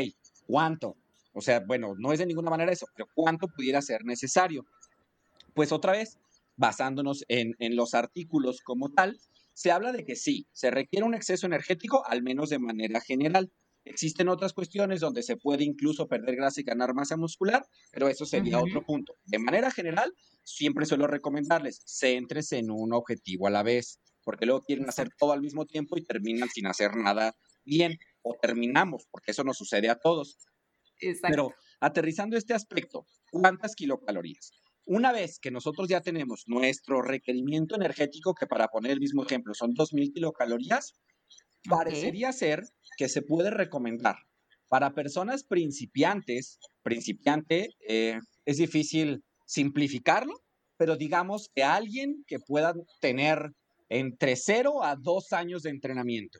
¿cuánto? O sea, bueno, no es de ninguna manera eso, pero ¿cuánto pudiera ser necesario? Pues otra vez, basándonos en, en los artículos como tal, se habla de que sí, se requiere un exceso energético, al menos de manera general. Existen otras cuestiones donde se puede incluso perder grasa y ganar masa muscular, pero eso sería otro punto. De manera general, siempre suelo recomendarles, céntrese en un objetivo a la vez, porque luego quieren hacer todo al mismo tiempo y terminan sin hacer nada bien, o terminamos, porque eso nos sucede a todos. Pero aterrizando este aspecto, ¿cuántas kilocalorías? Una vez que nosotros ya tenemos nuestro requerimiento energético, que para poner el mismo ejemplo son 2.000 kilocalorías, parecería ser que se puede recomendar para personas principiantes, principiante, eh, es difícil simplificarlo, pero digamos que alguien que pueda tener entre 0 a 2 años de entrenamiento.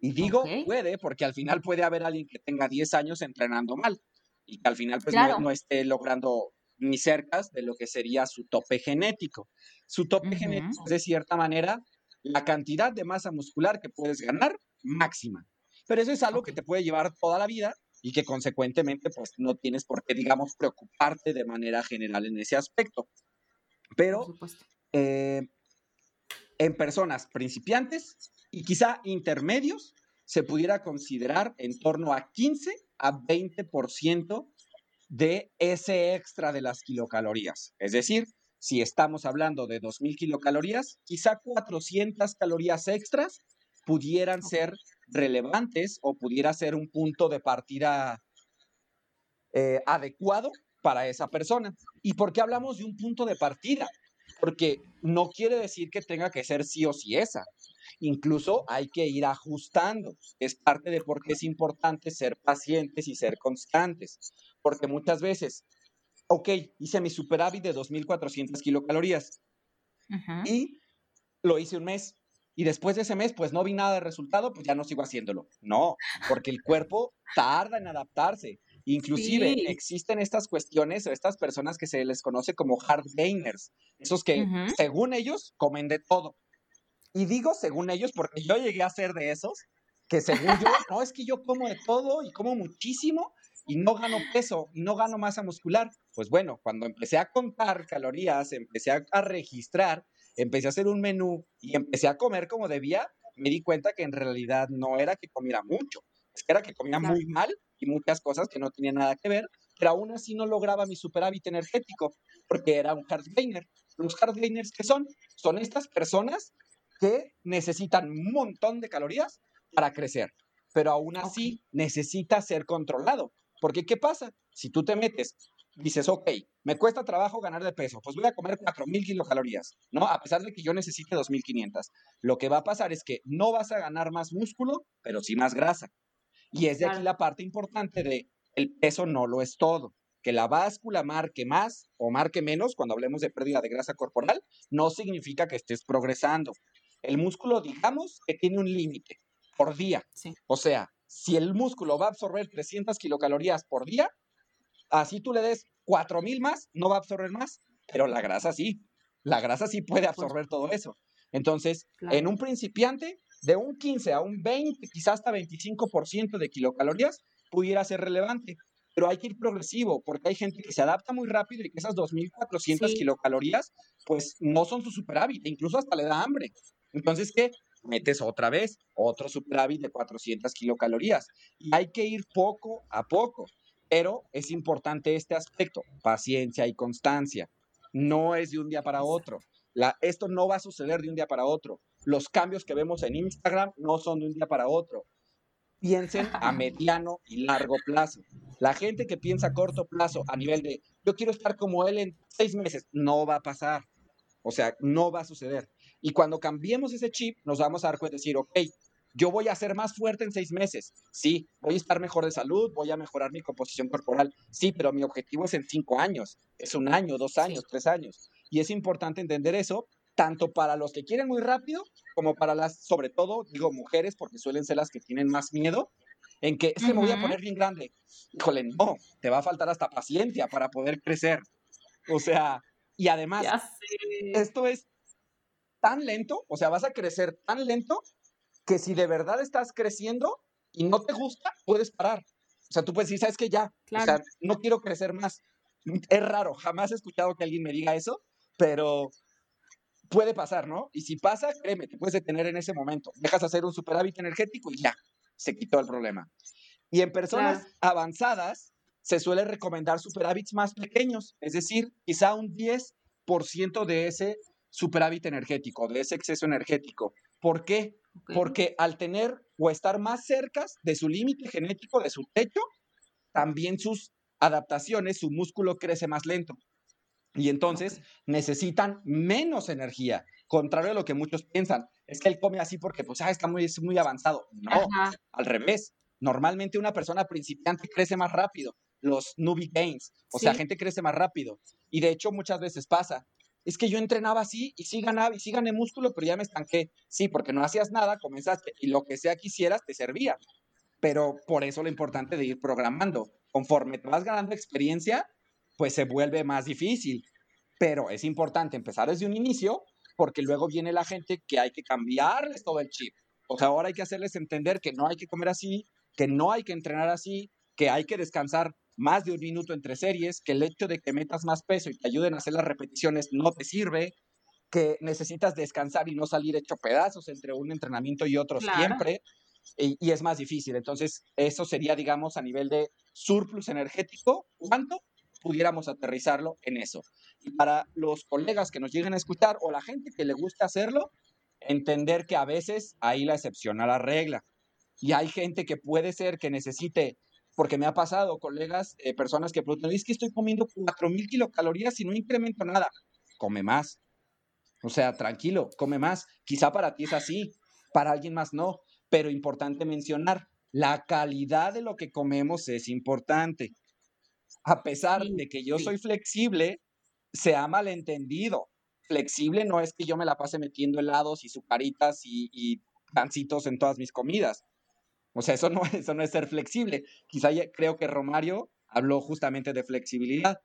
Y digo puede, porque al final puede haber alguien que tenga 10 años entrenando mal y que al final pues no, esté logrando ni cerca de lo que sería su tope genético. Su tope genético es de cierta manera la cantidad de masa muscular que puedes ganar máxima. Pero eso es algo que te puede llevar toda la vida y que consecuentemente pues no tienes por qué, digamos, preocuparte de manera general en ese aspecto. Pero eh, en personas principiantes y quizá intermedios, se pudiera considerar en torno a 15 a 20% de ese extra de las kilocalorías. Es decir, si estamos hablando de 2.000 kilocalorías, quizá 400 calorías extras pudieran ser relevantes o pudiera ser un punto de partida eh, adecuado para esa persona. ¿Y por qué hablamos de un punto de partida? Porque no quiere decir que tenga que ser sí o sí esa. Incluso hay que ir ajustando. Es parte de por qué es importante ser pacientes y ser constantes. Porque muchas veces, ok, hice mi superávit de 2.400 kilocalorías y lo hice un mes, y después de ese mes, pues no vi nada de resultado, pues ya no sigo haciéndolo. No, porque el cuerpo tarda en adaptarse. Inclusive existen estas cuestiones o estas personas que se les conoce como hard gainers, esos que según ellos comen de todo. Y digo según ellos porque yo llegué a ser de esos, que según yo, no, es que yo como de todo y como muchísimo y no gano peso y no gano masa muscular. Pues bueno, cuando empecé a contar calorías, empecé a registrar, empecé a hacer un menú y empecé a comer como debía, me di cuenta que en realidad no era que comiera mucho, es que era que comía muy mal y muchas cosas que no tenían nada que ver, pero aún así no lograba mi superávit energético porque era un hard gainer. Los hard gainers que son, son estas personas que necesitan un montón de calorías para crecer, pero aún así necesita ser controlado. Porque ¿qué pasa? Si tú te metes dices, ok, me cuesta trabajo ganar de peso, pues voy a comer 4.000 kilocalorías, ¿no? A pesar de que yo necesite 2.500. Lo que va a pasar es que no vas a ganar más músculo, pero sí más grasa. Y es de aquí la parte importante de el peso no lo es todo. Que la báscula marque más o marque menos cuando hablemos de pérdida de grasa corporal, no significa que estés progresando. El músculo, digamos, que tiene un límite por día. O sea, si el músculo va a absorber 300 kilocalorías por día, así tú le des 4000 más, no va a absorber más, pero la grasa sí. La grasa sí puede absorber todo eso. Entonces, en un principiante, de un 15 a un 20, quizás hasta 25% de kilocalorías, pudiera ser relevante. Pero hay que ir progresivo, porque hay gente que se adapta muy rápido y que esas 2.400 kilocalorías, pues no son su superávit, incluso hasta le da hambre. Entonces, ¿qué? Metes otra vez otro superávit de 400 kilocalorías. Y hay que ir poco a poco. Pero es importante este aspecto, paciencia y constancia. No es de un día para otro. Esto no va a suceder de un día para otro. Los cambios que vemos en Instagram no son de un día para otro. Piensen a mediano y largo plazo. La gente que piensa a corto plazo a nivel de yo quiero estar como él en seis meses, no va a pasar. O sea, no va a suceder. Y cuando cambiemos ese chip, nos vamos a dar cuenta de decir, ok, yo voy a ser más fuerte en seis meses. Sí, voy a estar mejor de salud, voy a mejorar mi composición corporal. Sí, pero mi objetivo es en cinco años, es un año, dos años, tres años. Y es importante entender eso, tanto para los que quieren muy rápido, como para las, sobre todo, digo, mujeres, porque suelen ser las que tienen más miedo, en que es que me voy a poner bien grande. Híjole, no, te va a faltar hasta paciencia para poder crecer. O sea, y además, esto es tan lento, o sea, vas a crecer tan lento que si de verdad estás creciendo y no te gusta, puedes parar. O sea, tú puedes decir, ¿sabes qué? Ya, o sea, no quiero crecer más. Es raro, jamás he escuchado que alguien me diga eso, pero puede pasar, ¿no? Y si pasa, créeme, te puedes detener en ese momento. Dejas hacer un superávit energético y ya, se quitó el problema. Y en personas avanzadas, se suele recomendar superávits más pequeños, es decir, quizá un 10% de ese superávit energético, de ese exceso energético. ¿Por qué? Porque al tener o estar más cerca de su límite genético, de su techo, también sus adaptaciones, su músculo crece más lento. Y entonces necesitan menos energía, contrario a lo que muchos piensan. Es que él come así porque, pues, ah, está muy, muy avanzado. No, al revés. Normalmente una persona principiante crece más rápido. Los newbie gains, o sea, gente crece más rápido. Y de hecho muchas veces pasa es que yo entrenaba así y sí ganaba y sí gané músculo, pero ya me estanqué. Sí, porque no hacías nada, comenzaste y lo que sea que hicieras te servía. Pero por eso lo importante de ir programando. Conforme te vas ganando experiencia, pues se vuelve más difícil. Pero es importante empezar desde un inicio porque luego viene la gente que hay que cambiarles todo el chip. O sea, ahora hay que hacerles entender que no hay que comer así, que no hay que entrenar así, que hay que descansar más de un minuto entre series, que el hecho de que metas más peso y te ayuden a hacer las repeticiones no te sirve, que necesitas descansar y no salir hecho pedazos entre un entrenamiento y otro siempre, y, es más difícil. Entonces, eso sería, digamos, a nivel de surplus energético, ¿cuánto pudiéramos aterrizarlo en eso? Y para los colegas que nos lleguen a escuchar o la gente que le gusta hacerlo, entender que a veces ahí la excepción a la regla. Y hay gente que puede ser que necesite porque me ha pasado, colegas, eh, personas que preguntan, es que estoy comiendo 4.000 kilocalorías y no incremento nada. Come más. O sea, tranquilo, come más. Quizá para ti es así, para alguien más no, pero importante mencionar, la calidad de lo que comemos es importante. A pesar de que yo soy flexible, se ha malentendido. Flexible no es que yo me la pase metiendo helados y sucaritas y, y pancitos en todas mis comidas. O sea, eso no, eso no es ser flexible. Quizá creo que Romario habló justamente de flexibilidad.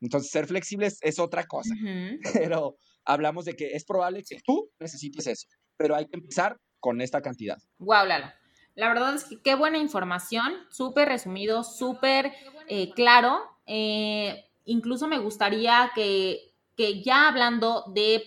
Entonces, ser flexible es, otra cosa. Pero hablamos de que es probable que tú necesites eso. Pero hay que empezar con esta cantidad. Wow, Lalo. La verdad es que qué buena información, súper resumido, súper eh, claro. Eh, incluso me gustaría que, que ya hablando de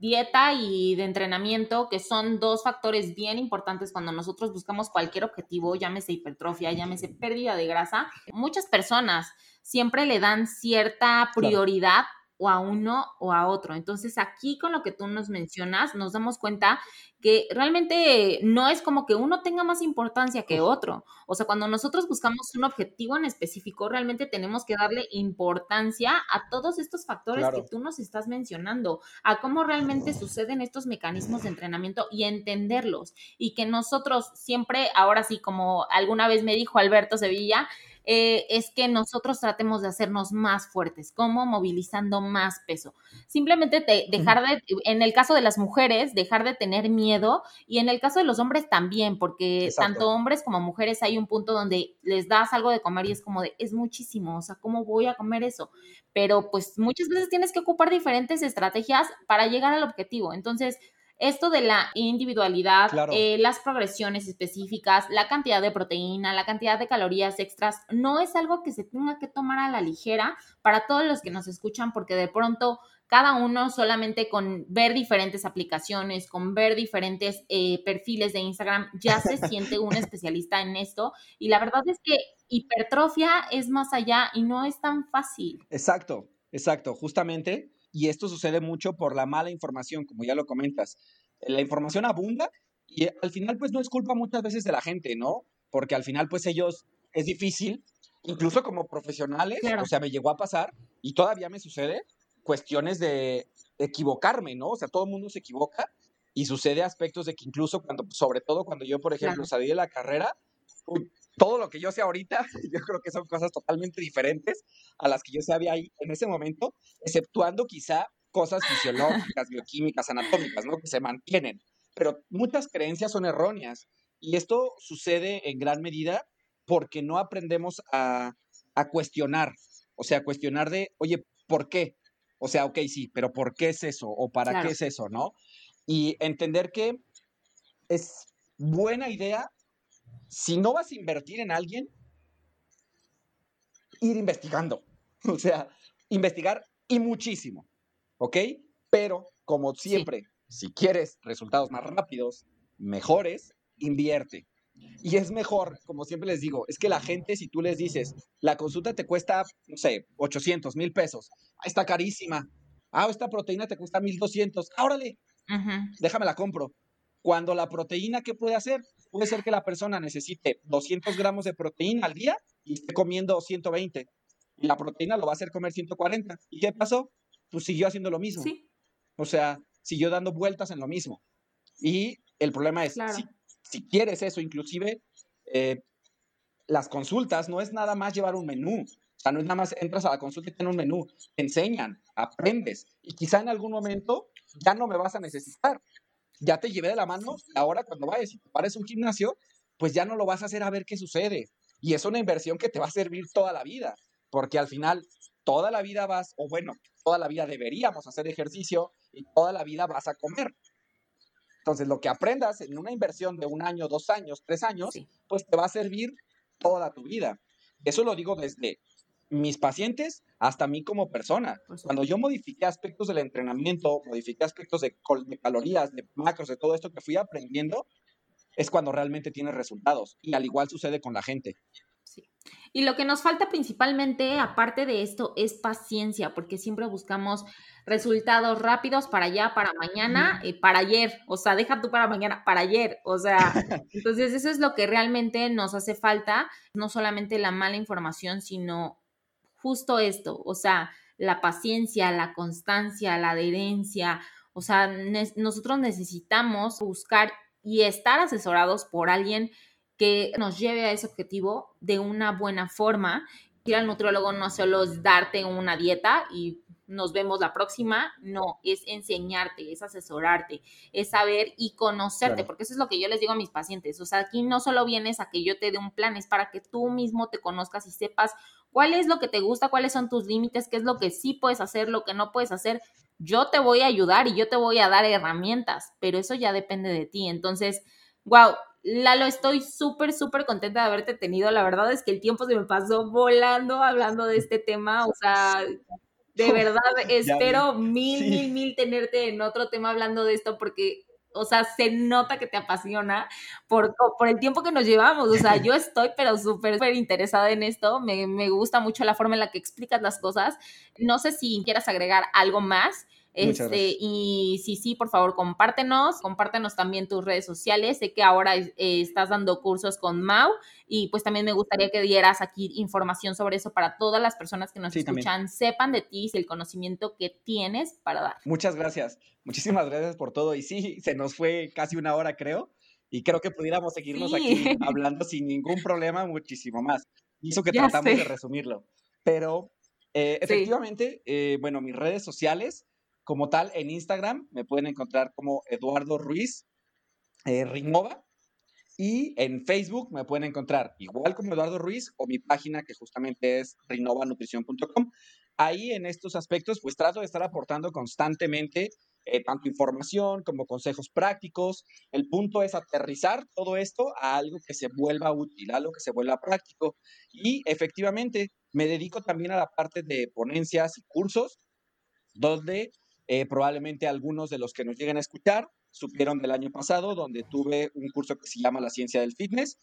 dieta y de entrenamiento, que son dos factores bien importantes cuando nosotros buscamos cualquier objetivo, llámese hipertrofia, llámese pérdida de grasa. Muchas personas siempre le dan cierta prioridad o a uno o a otro. Entonces aquí con lo que tú nos mencionas nos damos cuenta que realmente no es como que uno tenga más importancia que otro. O sea, cuando nosotros buscamos un objetivo en específico, realmente tenemos que darle importancia a todos estos factores que tú nos estás mencionando, a cómo realmente suceden estos mecanismos de entrenamiento y entenderlos. Y que nosotros siempre, ahora sí, como alguna vez me dijo Alberto Sevilla, eh, es que nosotros tratemos de hacernos más fuertes, como movilizando más peso. Simplemente dejar de, en el caso de las mujeres, dejar de tener miedo y en el caso de los hombres también, porque tanto hombres como mujeres hay un punto donde les das algo de comer y es como de, es muchísimo, o sea, ¿cómo voy a comer eso? Pero pues muchas veces tienes que ocupar diferentes estrategias para llegar al objetivo. Entonces, esto de la individualidad, eh, las progresiones específicas, la cantidad de proteína, la cantidad de calorías extras, no es algo que se tenga que tomar a la ligera para todos los que nos escuchan, porque de pronto cada uno solamente con ver diferentes aplicaciones, con ver diferentes eh, perfiles de Instagram, ya se siente un especialista en esto. Y la verdad es que hipertrofia es más allá y no es tan fácil. Exacto, exacto, justamente y esto sucede mucho por la mala información, como ya lo comentas. La información abunda y al final pues no es culpa muchas veces de la gente, ¿no? Porque al final pues ellos es difícil, incluso como profesionales, o sea, me llegó a pasar y todavía me sucede cuestiones de equivocarme, ¿no? O sea, todo el mundo se equivoca y sucede aspectos de que incluso cuando, sobre todo cuando yo, por ejemplo, salí de la carrera, todo lo que yo sé ahorita, yo creo que son cosas totalmente diferentes a las que yo sabía ahí en ese momento, exceptuando quizá cosas fisiológicas, bioquímicas, anatómicas, ¿no? Que se mantienen. Pero muchas creencias son erróneas y esto sucede en gran medida porque no aprendemos a, a cuestionar, o sea, cuestionar de, oye, ¿por qué? O sea, ok, sí, pero ¿por qué es eso? ¿O para qué es eso? ¿No? Y entender que es buena idea si no vas a invertir en alguien, ir investigando. O sea, investigar y muchísimo. ¿Ok? Pero, como siempre, si quieres resultados más rápidos, mejores, invierte. Y es mejor, como siempre les digo, es que la gente, si tú les dices, la consulta te cuesta, no sé, 800 mil pesos, ah, está carísima. Ah, esta proteína te cuesta 1200. Ah, órale, déjame la compro. Cuando la proteína, ¿qué puede hacer? Puede ser que la persona necesite 200 gramos de proteína al día y esté comiendo 120. Y la proteína lo va a hacer comer 140. ¿Y qué pasó? Pues siguió haciendo lo mismo. O sea, siguió dando vueltas en lo mismo. Y el problema es, si, quieres eso, inclusive, eh, las consultas no es nada más llevar un menú. O sea, no es nada más entras a la consulta y tienes un menú. Te enseñan, aprendes. Y quizá en algún momento ya no me vas a necesitar ya te llevé de la mano, ahora cuando vayas y te pares un gimnasio, pues ya no lo vas a hacer a ver qué sucede. Y es una inversión que te va a servir toda la vida, porque al final toda la vida vas, o bueno, toda la vida deberíamos hacer ejercicio y toda la vida vas a comer. Entonces, lo que aprendas en una inversión de un año, dos años, tres años, pues te va a servir toda tu vida. Eso lo digo desde mis pacientes hasta mí como persona. Cuando yo modifiqué aspectos del entrenamiento, modifiqué aspectos de, calorías, de macros, de todo esto que fui aprendiendo, es cuando realmente tiene resultados. Y al igual sucede con la gente. Sí. Y lo que nos falta principalmente, aparte de esto, es paciencia, porque siempre buscamos resultados rápidos para allá, para mañana, y para ayer. O sea, deja tú para mañana, para ayer. O sea, entonces eso es lo que realmente nos hace falta, no solamente la mala información, sino justo esto, o sea, la paciencia, la constancia, la adherencia, o sea, nosotros necesitamos buscar y estar asesorados por alguien que nos lleve a ese objetivo de una buena forma. Ir al nutriólogo no solo es darte una dieta y nos vemos la próxima, no, es enseñarte, es asesorarte, es saber y conocerte, porque eso es lo que yo les digo a mis pacientes, o sea, aquí no solo vienes a que yo te dé un plan, es para que tú mismo te conozcas y sepas cuál es lo que te gusta, cuáles son tus límites, qué es lo que sí puedes hacer, lo que no puedes hacer. Yo te voy a ayudar y yo te voy a dar herramientas, pero eso ya depende de ti. Entonces, wow, Lalo, estoy súper, súper contenta de haberte tenido. La verdad es que el tiempo se me pasó volando hablando de este tema. O sea, de verdad espero mil, mil, mil tenerte en otro tema hablando de esto porque o sea, se nota que te apasiona por, por el tiempo que nos llevamos. O sea, yo estoy, pero súper, súper interesada en esto. Me, me, gusta mucho la forma en la que explicas las cosas. No sé si quieras agregar algo más. Este, y sí, sí, por favor, compártenos, compártenos también tus redes sociales. Sé que ahora eh, estás dando cursos con Mau y pues también me gustaría que dieras aquí información sobre eso para todas las personas que nos escuchan, sepan de ti y el conocimiento que tienes para dar. Muchas gracias, muchísimas gracias por todo. Y sí, se nos fue casi una hora, creo, y creo que pudiéramos seguirnos aquí hablando sin ningún problema muchísimo más. Y eso que tratamos de resumirlo. Pero eh, efectivamente, eh, bueno, mis redes sociales, como tal, en Instagram me pueden encontrar como Eduardo Ruiz eh. Y en Facebook me pueden encontrar igual como Eduardo Ruiz o mi página que justamente es rinovanutrición.com. Ahí en estos aspectos pues trato de estar aportando constantemente eh, tanto información como consejos prácticos. El punto es aterrizar todo esto a algo que se vuelva útil, a algo que se vuelva práctico. Y efectivamente me dedico también a la parte de ponencias y cursos, donde eh, probablemente algunos de los que nos lleguen a escuchar supieron del año pasado, donde tuve un curso que se llama La Ciencia del Fitness.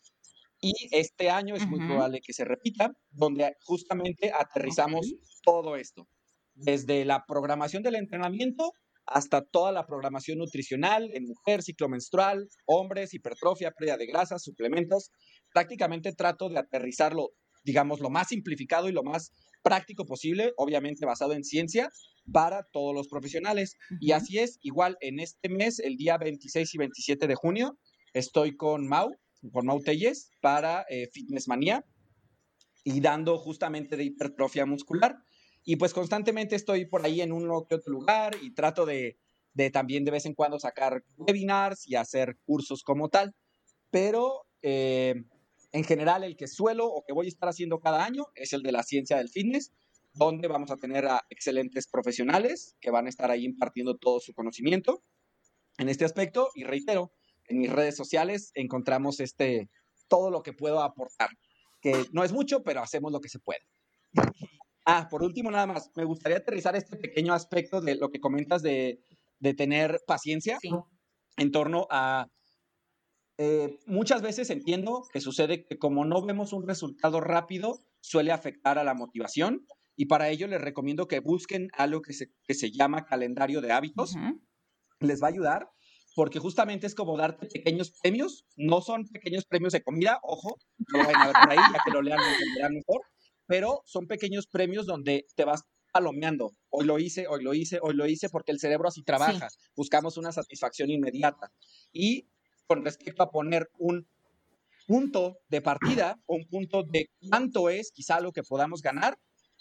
Y este año es muy probable que se repita, donde justamente aterrizamos todo esto, desde la programación del entrenamiento hasta toda la programación nutricional en mujer, ciclo menstrual, hombres, hipertrofia, pérdida de grasa, suplementos. Prácticamente trato de aterrizarlo, digamos, lo más simplificado y lo más práctico posible, obviamente basado en ciencia, para todos los profesionales. Y así es, igual en este mes, el día 26 y 27 de junio, estoy con Mau, con Mau Telles, para eh, Fitness Manía y dando justamente de hipertrofia muscular. Y pues constantemente estoy por ahí en un que otro lugar y trato de, de, también de vez en cuando sacar webinars y hacer cursos como tal. Pero eh, en general el que suelo o que voy a estar haciendo cada año es el de la ciencia del fitness donde vamos a tener a excelentes profesionales que van a estar ahí impartiendo todo su conocimiento en este aspecto. Y reitero, en mis redes sociales encontramos este, todo lo que puedo aportar, que no es mucho, pero hacemos lo que se puede. ah, por último, nada más, me gustaría aterrizar este pequeño aspecto de lo que comentas de, de tener paciencia en torno a... Eh, muchas veces entiendo que sucede que como no vemos un resultado rápido, suele afectar a la motivación y para ello les recomiendo que busquen algo que se, que se llama calendario de hábitos. Les va a ayudar porque justamente es como darte pequeños premios. No son pequeños premios de comida, ojo, no vayan a ver por ahí, ya que lo lean entenderán mejor. Pero son pequeños premios donde te vas palomeando. Hoy lo hice, hoy lo hice, hoy lo hice, porque el cerebro así trabaja. Buscamos una satisfacción inmediata. Y con respecto a poner un punto de partida, un punto de cuánto es quizá lo que podamos ganar,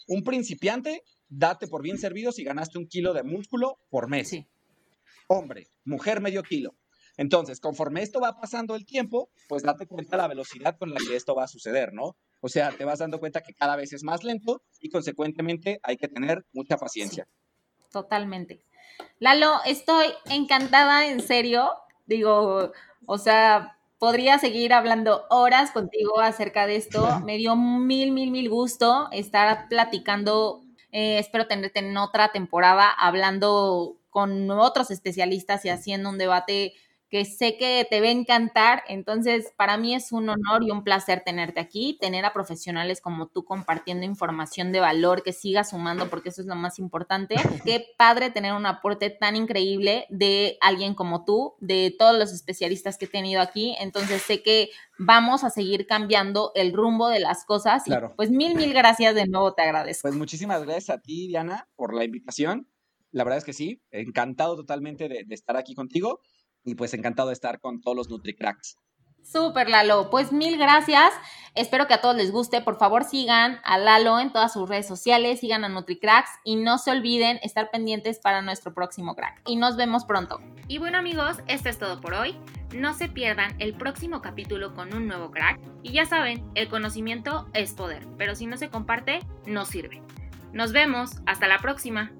un principiante, date por bien servido si ganaste un kilo de músculo por mes. Hombre, mujer, medio kilo. Entonces, conforme esto va pasando el tiempo, pues date cuenta la velocidad con la que esto va a suceder, ¿no? O sea, te vas dando cuenta que cada vez es más lento y consecuentemente hay que tener mucha paciencia. totalmente. Lalo, estoy encantada, en serio. Digo, o sea, Podría seguir hablando horas contigo acerca de esto. Me dio mil, mil, mil gusto estar platicando. Eh, espero tenerte en otra temporada hablando con otros especialistas y haciendo un debate que sé que te va a encantar. Entonces, para mí es un honor y un placer tenerte aquí, tener a profesionales como tú compartiendo información de valor que siga sumando, porque eso es lo más importante. Qué padre tener un aporte tan increíble de alguien como tú, de todos los especialistas que he tenido aquí. Entonces, sé que vamos a seguir cambiando el rumbo de las cosas. Claro. pues mil, mil gracias de nuevo, te agradezco. Pues muchísimas gracias a ti, Diana, por la invitación. La verdad es que sí, encantado totalmente de, de estar aquí contigo y pues encantado de estar con todos los NutriCracks. Súper, Lalo. Pues mil gracias. Espero que a todos les guste. Por favor, sigan a Lalo en todas sus redes sociales, sigan a NutriCracks y no se olviden estar pendientes para nuestro próximo crack. Y nos vemos pronto. Y bueno, amigos, esto es todo por hoy. No se pierdan el próximo capítulo con un nuevo crack. Y ya saben, el conocimiento es poder, pero si no se comparte, no sirve. Nos vemos. Hasta la próxima.